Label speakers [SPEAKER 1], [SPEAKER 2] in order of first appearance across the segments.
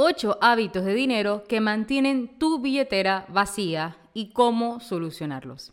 [SPEAKER 1] 8 hábitos de dinero que mantienen tu billetera vacía y cómo solucionarlos.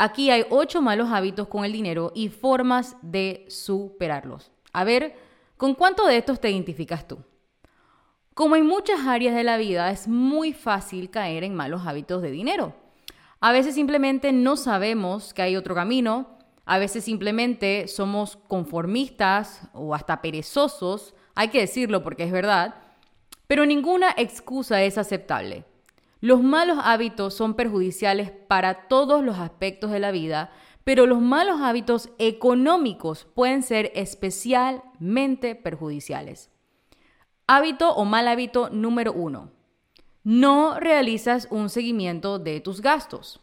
[SPEAKER 1] Aquí hay ocho malos hábitos con el dinero y formas de superarlos. A ver, ¿con cuánto de estos te identificas tú? Como en muchas áreas de la vida, es muy fácil caer en malos hábitos de dinero. A veces simplemente no sabemos que hay otro camino, a veces simplemente somos conformistas o hasta perezosos, hay que decirlo porque es verdad, pero ninguna excusa es aceptable. Los malos hábitos son perjudiciales para todos los aspectos de la vida, pero los malos hábitos económicos pueden ser especialmente perjudiciales. Hábito o mal hábito número uno. No realizas un seguimiento de tus gastos.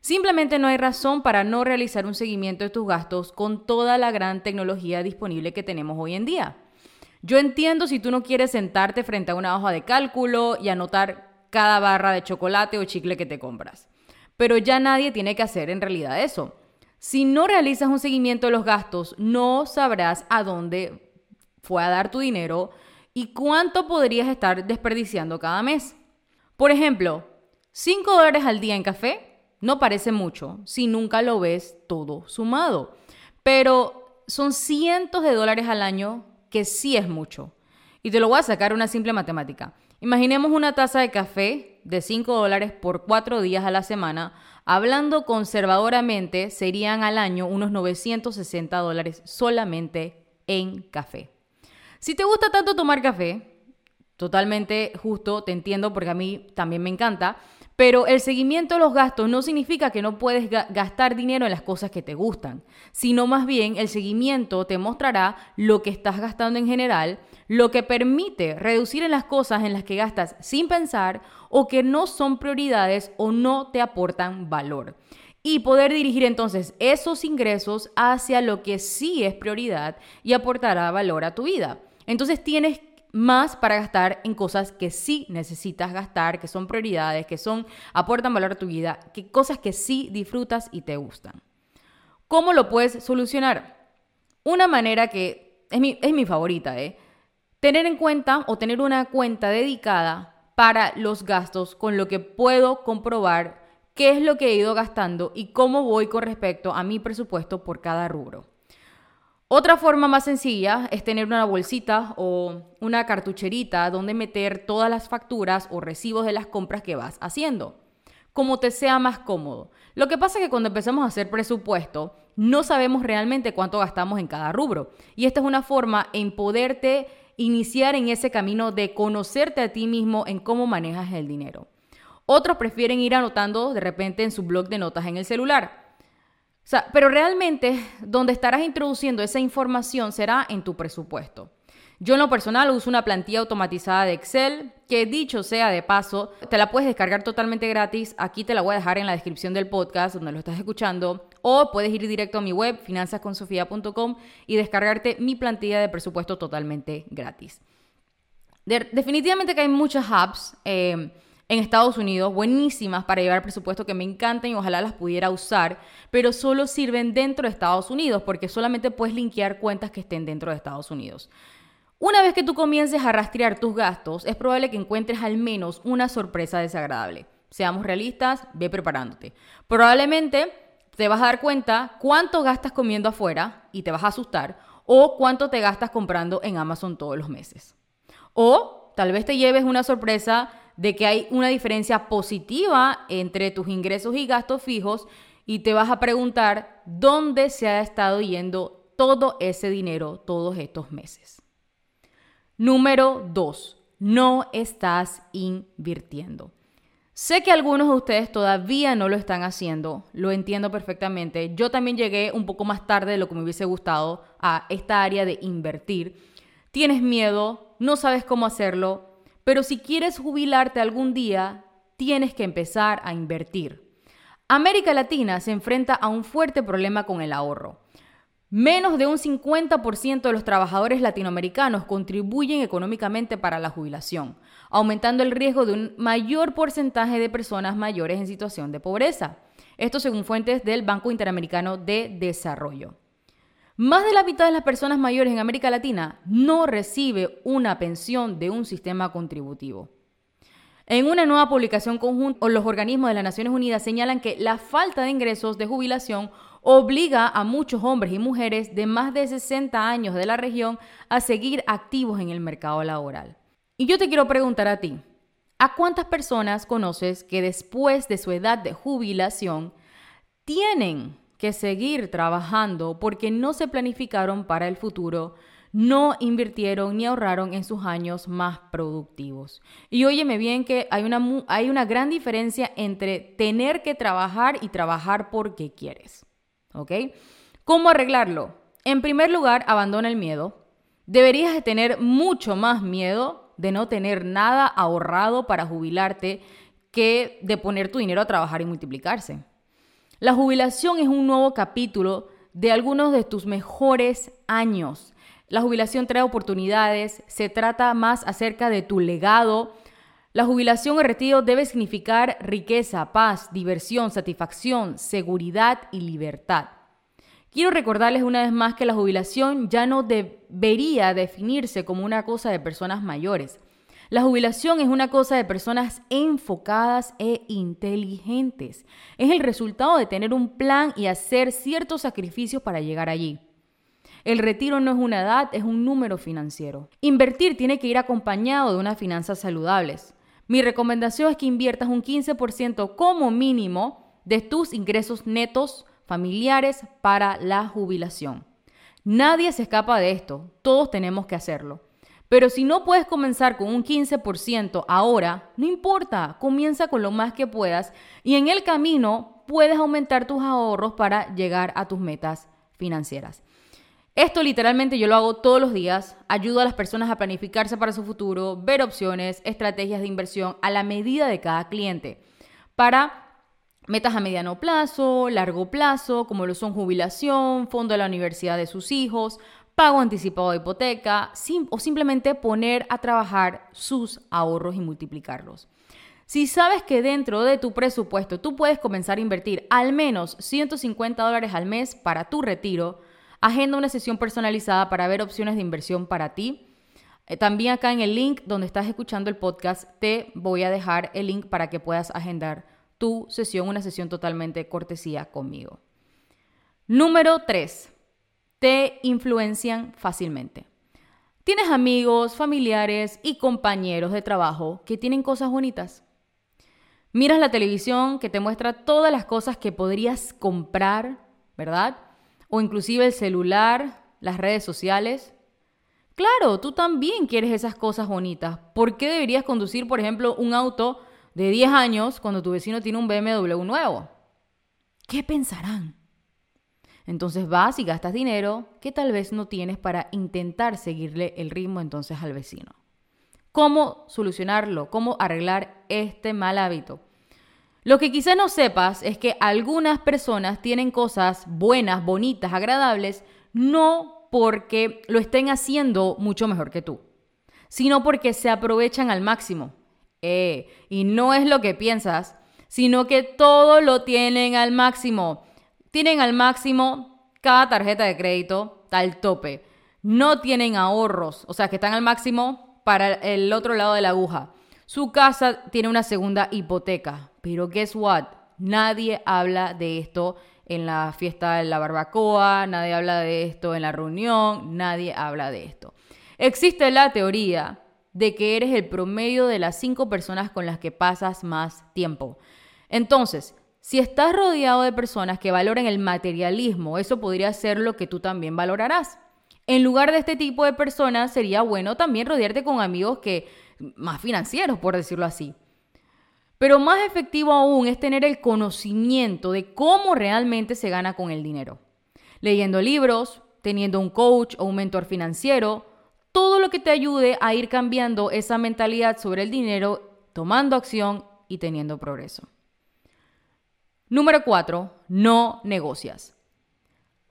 [SPEAKER 1] Simplemente no hay razón para no realizar un seguimiento de tus gastos con toda la gran tecnología disponible que tenemos hoy en día. Yo entiendo si tú no quieres sentarte frente a una hoja de cálculo y anotar cada barra de chocolate o chicle que te compras. Pero ya nadie tiene que hacer en realidad eso. Si no realizas un seguimiento de los gastos, no sabrás a dónde fue a dar tu dinero y cuánto podrías estar desperdiciando cada mes. Por ejemplo, 5 dólares al día en café no parece mucho si nunca lo ves todo sumado, pero son cientos de dólares al año que sí es mucho. Y te lo voy a sacar una simple matemática. Imaginemos una taza de café de 5 dólares por 4 días a la semana. Hablando conservadoramente, serían al año unos 960 dólares solamente en café. Si te gusta tanto tomar café, totalmente justo, te entiendo porque a mí también me encanta, pero el seguimiento de los gastos no significa que no puedes gastar dinero en las cosas que te gustan, sino más bien el seguimiento te mostrará lo que estás gastando en general, lo que permite reducir en las cosas en las que gastas sin pensar o que no son prioridades o no te aportan valor. Y poder dirigir entonces esos ingresos hacia lo que sí es prioridad y aportará valor a tu vida. Entonces tienes más para gastar en cosas que sí necesitas gastar, que son prioridades, que son aportan valor a tu vida, que cosas que sí disfrutas y te gustan. ¿Cómo lo puedes solucionar? Una manera que es mi, es mi favorita, ¿eh? Tener en cuenta o tener una cuenta dedicada para los gastos con lo que puedo comprobar qué es lo que he ido gastando y cómo voy con respecto a mi presupuesto por cada rubro. Otra forma más sencilla es tener una bolsita o una cartucherita donde meter todas las facturas o recibos de las compras que vas haciendo, como te sea más cómodo. Lo que pasa es que cuando empezamos a hacer presupuesto, no sabemos realmente cuánto gastamos en cada rubro. Y esta es una forma en poderte iniciar en ese camino de conocerte a ti mismo en cómo manejas el dinero. Otros prefieren ir anotando de repente en su blog de notas en el celular. Pero realmente donde estarás introduciendo esa información será en tu presupuesto. Yo en lo personal uso una plantilla automatizada de Excel que dicho sea de paso, te la puedes descargar totalmente gratis. Aquí te la voy a dejar en la descripción del podcast donde lo estás escuchando. O puedes ir directo a mi web, finanzasconsofia.com, y descargarte mi plantilla de presupuesto totalmente gratis. definitivamente que hay muchas apps. Eh, en Estados Unidos, buenísimas para llevar presupuesto que me encantan y ojalá las pudiera usar, pero solo sirven dentro de Estados Unidos porque solamente puedes linkear cuentas que estén dentro de Estados Unidos. Una vez que tú comiences a rastrear tus gastos, es probable que encuentres al menos una sorpresa desagradable. Seamos realistas, ve preparándote. Probablemente te vas a dar cuenta cuánto gastas comiendo afuera y te vas a asustar, o cuánto te gastas comprando en Amazon todos los meses. O tal vez te lleves una sorpresa de que hay una diferencia positiva entre tus ingresos y gastos fijos y te vas a preguntar dónde se ha estado yendo todo ese dinero todos estos meses. Número dos, no estás invirtiendo. Sé que algunos de ustedes todavía no lo están haciendo, lo entiendo perfectamente. Yo también llegué un poco más tarde de lo que me hubiese gustado a esta área de invertir. Tienes miedo, no sabes cómo hacerlo, pero si quieres jubilarte algún día, tienes que empezar a invertir. América Latina se enfrenta a un fuerte problema con el ahorro. Menos de un 50% de los trabajadores latinoamericanos contribuyen económicamente para la jubilación, aumentando el riesgo de un mayor porcentaje de personas mayores en situación de pobreza. Esto según fuentes del Banco Interamericano de Desarrollo. Más de la mitad de las personas mayores en América Latina no recibe una pensión de un sistema contributivo. En una nueva publicación conjunta, los organismos de las Naciones Unidas señalan que la falta de ingresos de jubilación obliga a muchos hombres y mujeres de más de 60 años de la región a seguir activos en el mercado laboral. Y yo te quiero preguntar a ti, ¿a cuántas personas conoces que después de su edad de jubilación tienen que seguir trabajando porque no se planificaron para el futuro no invirtieron ni ahorraron en sus años más productivos. Y óyeme bien que hay una, hay una gran diferencia entre tener que trabajar y trabajar porque quieres. ¿Ok? ¿Cómo arreglarlo? En primer lugar, abandona el miedo. Deberías de tener mucho más miedo de no tener nada ahorrado para jubilarte que de poner tu dinero a trabajar y multiplicarse. La jubilación es un nuevo capítulo de algunos de tus mejores años. La jubilación trae oportunidades, se trata más acerca de tu legado. La jubilación o retiro debe significar riqueza, paz, diversión, satisfacción, seguridad y libertad. Quiero recordarles una vez más que la jubilación ya no debería definirse como una cosa de personas mayores. La jubilación es una cosa de personas enfocadas e inteligentes. Es el resultado de tener un plan y hacer ciertos sacrificios para llegar allí. El retiro no es una edad, es un número financiero. Invertir tiene que ir acompañado de unas finanzas saludables. Mi recomendación es que inviertas un 15% como mínimo de tus ingresos netos familiares para la jubilación. Nadie se escapa de esto, todos tenemos que hacerlo. Pero si no puedes comenzar con un 15% ahora, no importa, comienza con lo más que puedas y en el camino puedes aumentar tus ahorros para llegar a tus metas financieras. Esto literalmente yo lo hago todos los días, ayudo a las personas a planificarse para su futuro, ver opciones, estrategias de inversión a la medida de cada cliente para metas a mediano plazo, largo plazo, como lo son jubilación, fondo de la universidad de sus hijos, pago anticipado de hipoteca o simplemente poner a trabajar sus ahorros y multiplicarlos. Si sabes que dentro de tu presupuesto tú puedes comenzar a invertir al menos 150 dólares al mes para tu retiro, Agenda una sesión personalizada para ver opciones de inversión para ti. Eh, también acá en el link donde estás escuchando el podcast te voy a dejar el link para que puedas agendar tu sesión, una sesión totalmente cortesía conmigo. Número 3. Te influencian fácilmente. Tienes amigos, familiares y compañeros de trabajo que tienen cosas bonitas. Miras la televisión que te muestra todas las cosas que podrías comprar, ¿verdad? O inclusive el celular, las redes sociales. Claro, tú también quieres esas cosas bonitas. ¿Por qué deberías conducir, por ejemplo, un auto de 10 años cuando tu vecino tiene un BMW nuevo? ¿Qué pensarán? Entonces vas y gastas dinero que tal vez no tienes para intentar seguirle el ritmo entonces al vecino. ¿Cómo solucionarlo? ¿Cómo arreglar este mal hábito? Lo que quizás no sepas es que algunas personas tienen cosas buenas, bonitas, agradables, no porque lo estén haciendo mucho mejor que tú, sino porque se aprovechan al máximo. Eh, y no es lo que piensas, sino que todo lo tienen al máximo. Tienen al máximo cada tarjeta de crédito, tal tope. No tienen ahorros, o sea, que están al máximo para el otro lado de la aguja. Su casa tiene una segunda hipoteca. Pero guess what? Nadie habla de esto en la fiesta de la barbacoa, nadie habla de esto en la reunión, nadie habla de esto. Existe la teoría de que eres el promedio de las cinco personas con las que pasas más tiempo. Entonces, Si estás rodeado de personas que valoran el materialismo, eso podría ser lo que tú también valorarás. En lugar de este tipo de personas, sería bueno también rodearte con amigos que más financieros, por decirlo así. Pero más efectivo aún es tener el conocimiento de cómo realmente se gana con el dinero. Leyendo libros, teniendo un coach o un mentor financiero, todo lo que te ayude a ir cambiando esa mentalidad sobre el dinero, tomando acción y teniendo progreso. Número 4. No negocias.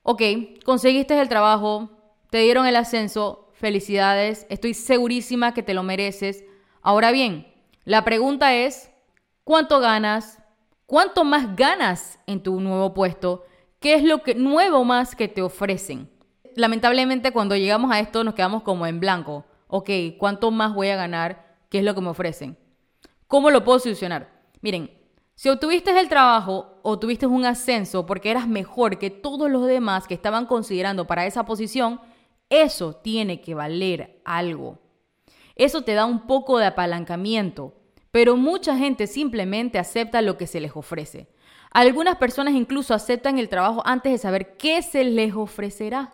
[SPEAKER 1] Ok, conseguiste el trabajo, te dieron el ascenso, felicidades, estoy segurísima que te lo mereces. Ahora bien, la pregunta es, ¿cuánto ganas? ¿Cuánto más ganas en tu nuevo puesto? ¿Qué es lo que, nuevo más que te ofrecen? Lamentablemente cuando llegamos a esto nos quedamos como en blanco. Ok, ¿cuánto más voy a ganar? ¿Qué es lo que me ofrecen? ¿Cómo lo puedo solucionar? Miren, si obtuviste el trabajo o tuviste un ascenso porque eras mejor que todos los demás que estaban considerando para esa posición, eso tiene que valer algo. Eso te da un poco de apalancamiento, pero mucha gente simplemente acepta lo que se les ofrece. Algunas personas incluso aceptan el trabajo antes de saber qué se les ofrecerá.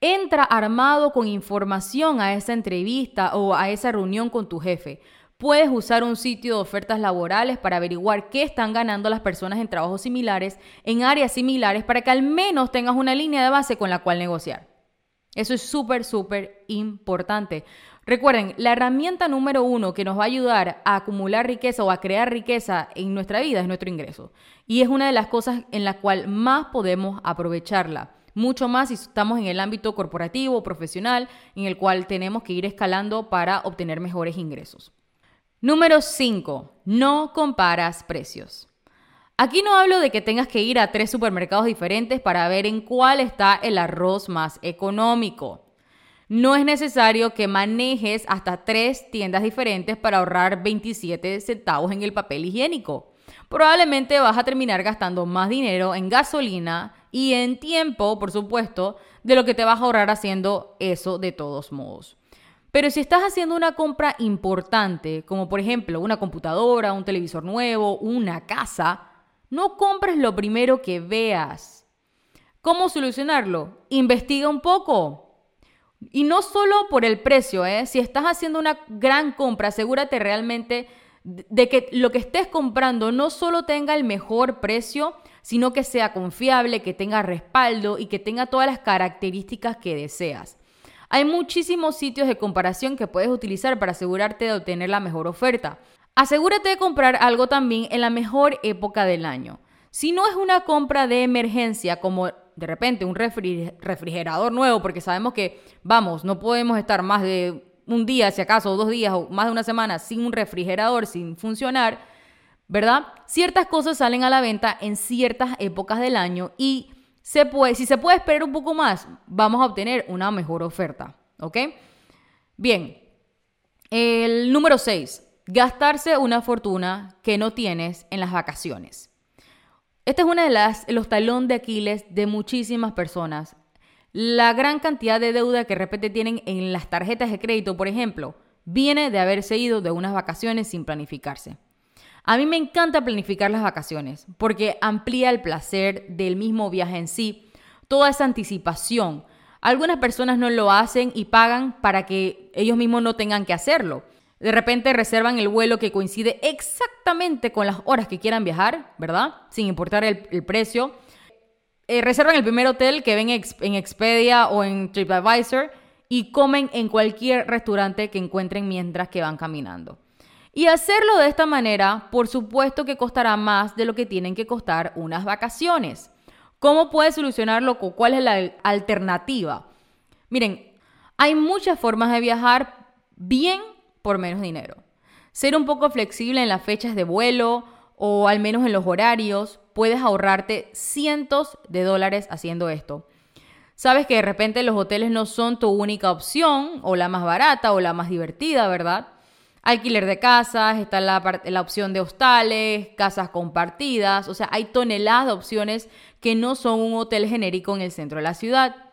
[SPEAKER 1] Entra armado con información a esa entrevista o a esa reunión con tu jefe. Puedes usar un sitio de ofertas laborales para averiguar qué están ganando las personas en trabajos similares, en áreas similares, para que al menos tengas una línea de base con la cual negociar. Eso es súper, súper importante. Recuerden, la herramienta número uno que nos va a ayudar a acumular riqueza o a crear riqueza en nuestra vida es nuestro ingreso. Y es una de las cosas en la cual más podemos aprovecharla. Mucho más si estamos en el ámbito corporativo profesional, en el cual tenemos que ir escalando para obtener mejores ingresos. Número 5. No comparas precios. Aquí no hablo de que tengas que ir a tres supermercados diferentes para ver en cuál está el arroz más económico. No es necesario que manejes hasta tres tiendas diferentes para ahorrar 27 centavos en el papel higiénico. Probablemente vas a terminar gastando más dinero en gasolina y en tiempo, por supuesto, de lo que te vas a ahorrar haciendo eso de todos modos. Pero si estás haciendo una compra importante, como por ejemplo una computadora, un televisor nuevo, una casa, no compres lo primero que veas. ¿Cómo solucionarlo? Investiga un poco. Y no solo por el precio, ¿eh? Si estás haciendo una gran compra, asegúrate realmente de que lo que estés comprando no solo tenga el mejor precio, sino que sea confiable, que tenga respaldo y que tenga todas las características que deseas. Hay muchísimos sitios de comparación que puedes utilizar para asegurarte de obtener la mejor oferta. Asegúrate de comprar algo también en la mejor época del año. Si no es una compra de emergencia, como de repente un refrigerador nuevo, porque sabemos que, vamos, no podemos estar más de un día, si acaso, o dos días, o más de una semana sin un refrigerador, sin funcionar, ¿verdad? Ciertas cosas salen a la venta en ciertas épocas del año y se puede, si se puede esperar un poco más, vamos a obtener una mejor oferta, ¿ok? Bien, el número 6. Gastarse una fortuna que no tienes en las vacaciones. Esta es una de las los talón de Aquiles de muchísimas personas. La gran cantidad de deuda que de repente tienen en las tarjetas de crédito, por ejemplo, viene de haberse ido de unas vacaciones sin planificarse. A mí me encanta planificar las vacaciones porque amplía el placer del mismo viaje en sí, toda esa anticipación. Algunas personas no lo hacen y pagan para que ellos mismos no tengan que hacerlo. De repente reservan el vuelo que coincide exactamente con las horas que quieran viajar, ¿verdad? Sin importar el, precio. Eh, reservan el primer hotel que ven en Expedia o en TripAdvisor y comen en cualquier restaurante que encuentren mientras que van caminando. Y hacerlo de esta manera, por supuesto que costará más de lo que tienen que costar unas vacaciones. ¿Cómo puedes solucionarlo? ¿Cuál es la alternativa? Miren, hay muchas formas de viajar bien por menos dinero. Ser un poco flexible en las fechas de vuelo o al menos en los horarios, puedes ahorrarte cientos de dólares haciendo esto. Sabes que de repente los hoteles no son tu única opción o la más barata o la más divertida, ¿verdad? Alquiler de casas, está la, la opción de hostales, casas compartidas, o sea, hay toneladas de opciones que no son un hotel genérico en el centro de la ciudad.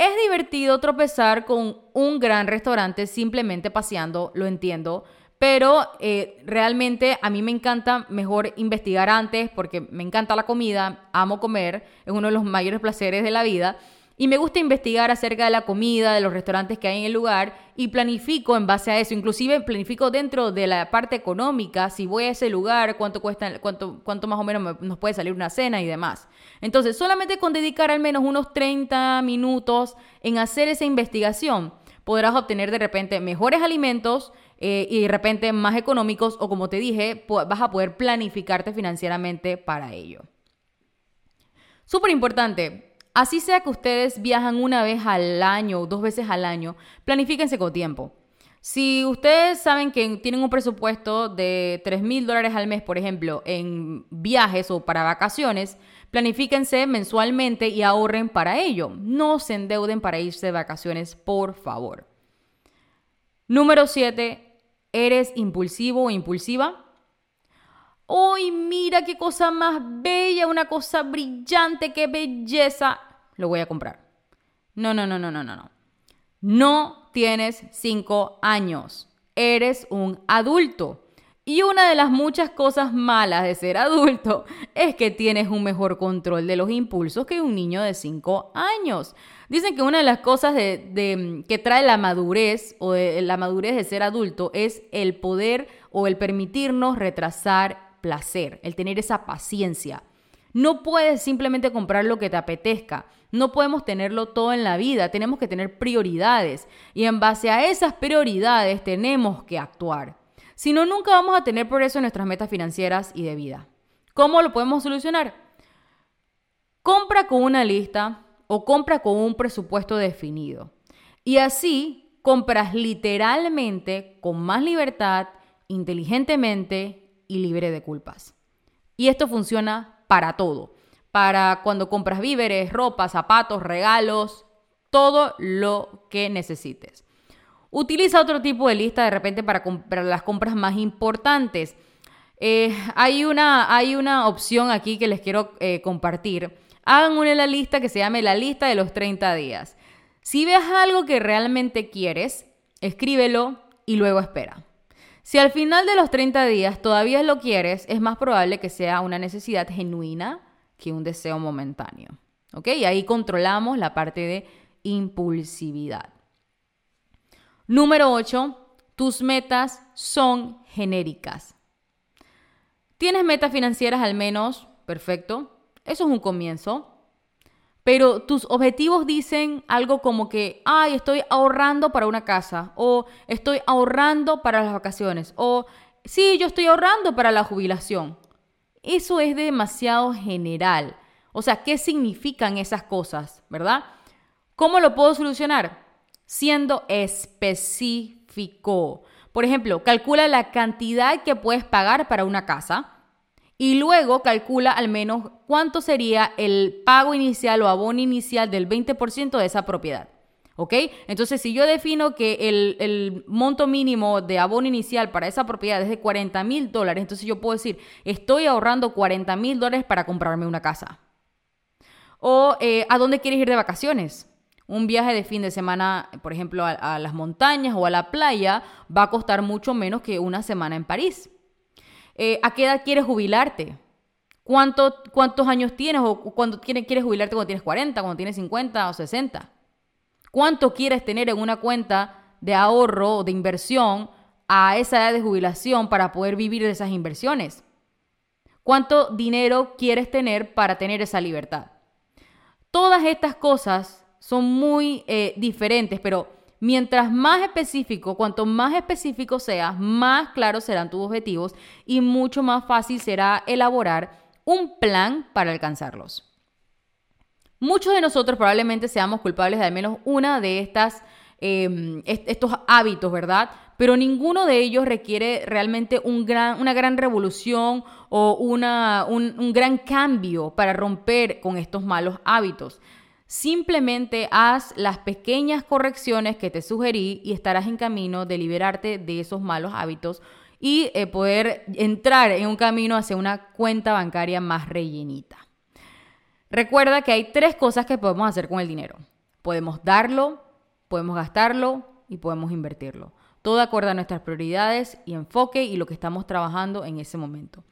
[SPEAKER 1] Es divertido tropezar con un gran restaurante simplemente paseando, lo entiendo, Pero eh, realmente a mí me encanta mejor investigar antes porque me encanta la comida, amo comer, es uno de los mayores placeres de la vida. Y me gusta investigar acerca de la comida, de los restaurantes que hay en el lugar y planifico en base a eso. Inclusive planifico dentro de la parte económica, si voy a ese lugar, cuánto cuesta, cuánto, cuánto más o menos nos puede salir una cena y demás. Entonces, solamente con dedicar al menos unos 30 minutos en hacer esa investigación, podrás obtener de repente mejores alimentos eh, y de repente más económicos o como te dije, vas a poder planificarte financieramente para ello. Súper importante, así sea que ustedes viajan una vez al año o dos veces al año, planifíquense con tiempo. Si ustedes saben que tienen un presupuesto de 3 mil dólares al mes, por ejemplo, en viajes o para vacaciones, planifíquense mensualmente y ahorren para ello. No se endeuden para irse de vacaciones, por favor. Número 7. ¿Eres impulsivo o impulsiva? ¡Uy, mira qué cosa más bella! Una cosa brillante, qué belleza. Lo voy a comprar. No, no, no, no, no, no, no. No tienes 5 años. Eres un adulto. Y una de las muchas cosas malas de ser adulto es que tienes un mejor control de los impulsos que un niño de 5 años. Dicen que una de las cosas que trae la madurez o la madurez de ser adulto es el poder o el permitirnos retrasar placer, el tener esa paciencia. No puedes simplemente comprar lo que te apetezca. No podemos tenerlo todo en la vida. Tenemos que tener prioridades. Y en base a esas prioridades tenemos que actuar. Si no, nunca vamos a tener progreso en nuestras metas financieras y de vida. ¿Cómo lo podemos solucionar? Compra con una lista o compra con un presupuesto definido. Y así compras literalmente con más libertad, inteligentemente y libre de culpas. Y esto funciona para todo. Para cuando compras víveres, ropa, zapatos, regalos, todo lo que necesites. Utiliza otro tipo de lista de repente para comprar las compras más importantes. Eh, hay, una, hay, una, opción aquí que les quiero eh, compartir. Hagan una la lista que se llame la lista de los 30 días. Si ves algo que realmente quieres, escríbelo y luego espera. Si al final de los 30 días todavía lo quieres, es más probable que sea una necesidad genuina que un deseo momentáneo. ¿Ok? Y ahí controlamos la parte de impulsividad. Número 8. Tus metas son genéricas. ¿Tienes metas financieras al menos? Perfecto. Eso es un comienzo. Pero tus objetivos dicen algo como que, ay, estoy ahorrando para una casa, o estoy ahorrando para las vacaciones, o sí, yo estoy ahorrando para la jubilación. Eso es demasiado general. O sea, ¿qué significan esas cosas, verdad? ¿Cómo lo puedo solucionar? siendo específico. Por ejemplo, calcula la cantidad que puedes pagar para una casa y luego calcula al menos cuánto sería el pago inicial o abono inicial del 20% de esa propiedad. ¿Ok? Entonces, si yo defino que el, monto mínimo de abono inicial para esa propiedad es de 40 mil dólares, entonces yo puedo decir, estoy ahorrando 40 mil dólares para comprarme una casa. O, eh, ¿a dónde quieres ir de vacaciones? un viaje de fin de semana, por ejemplo, a, las montañas o a la playa, va a costar mucho menos que una semana en París. Eh, ¿A qué edad quieres jubilarte? ¿Cuántos años tienes o cuándo quieres jubilarte cuando tienes 40, cuando tienes 50 o 60? ¿Cuánto quieres tener en una cuenta de ahorro o de inversión a esa edad de jubilación para poder vivir de esas inversiones? ¿Cuánto dinero quieres tener para tener esa libertad? Todas estas cosas son muy eh, diferentes, pero mientras más específico, cuanto más específico seas, más claros serán tus objetivos y mucho más fácil será elaborar un plan para alcanzarlos. Muchos de nosotros probablemente seamos culpables de al menos una de estas em, estos hábitos, ¿verdad? Pero ninguno de ellos requiere realmente un gran, una gran revolución o una, un gran cambio para romper con estos malos hábitos. Simplemente haz las pequeñas correcciones que te sugerí y estarás en camino de liberarte de esos malos hábitos y eh, poder entrar en un camino hacia una cuenta bancaria más rellenita. Recuerda que hay tres cosas que podemos hacer con el dinero. Podemos darlo, podemos gastarlo y podemos invertirlo. todo acorde a nuestras prioridades y enfoque y lo que estamos trabajando en ese momento.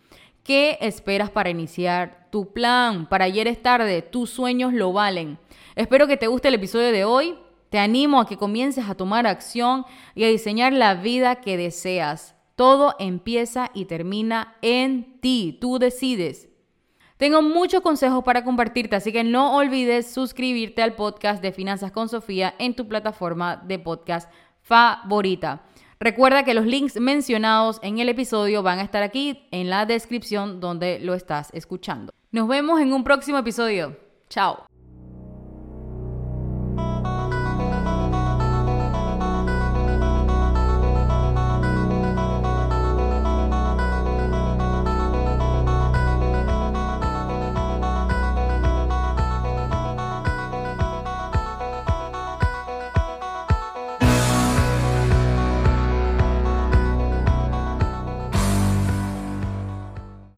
[SPEAKER 1] ¿Qué esperas para iniciar tu plan? Para ayer es tarde, tus sueños lo valen. Espero que te guste el episodio de hoy. Te animo a que comiences a tomar acción y a diseñar la vida que deseas. Todo empieza y termina en ti. Tú decides. Tengo muchos consejos para compartirte, así que no olvides suscribirte al podcast de Finanzas con Sofía en tu plataforma de podcast favorita. Recuerda que los links mencionados en el episodio van a estar aquí en la descripción donde lo estás escuchando. Nos vemos en un próximo episodio. Chao.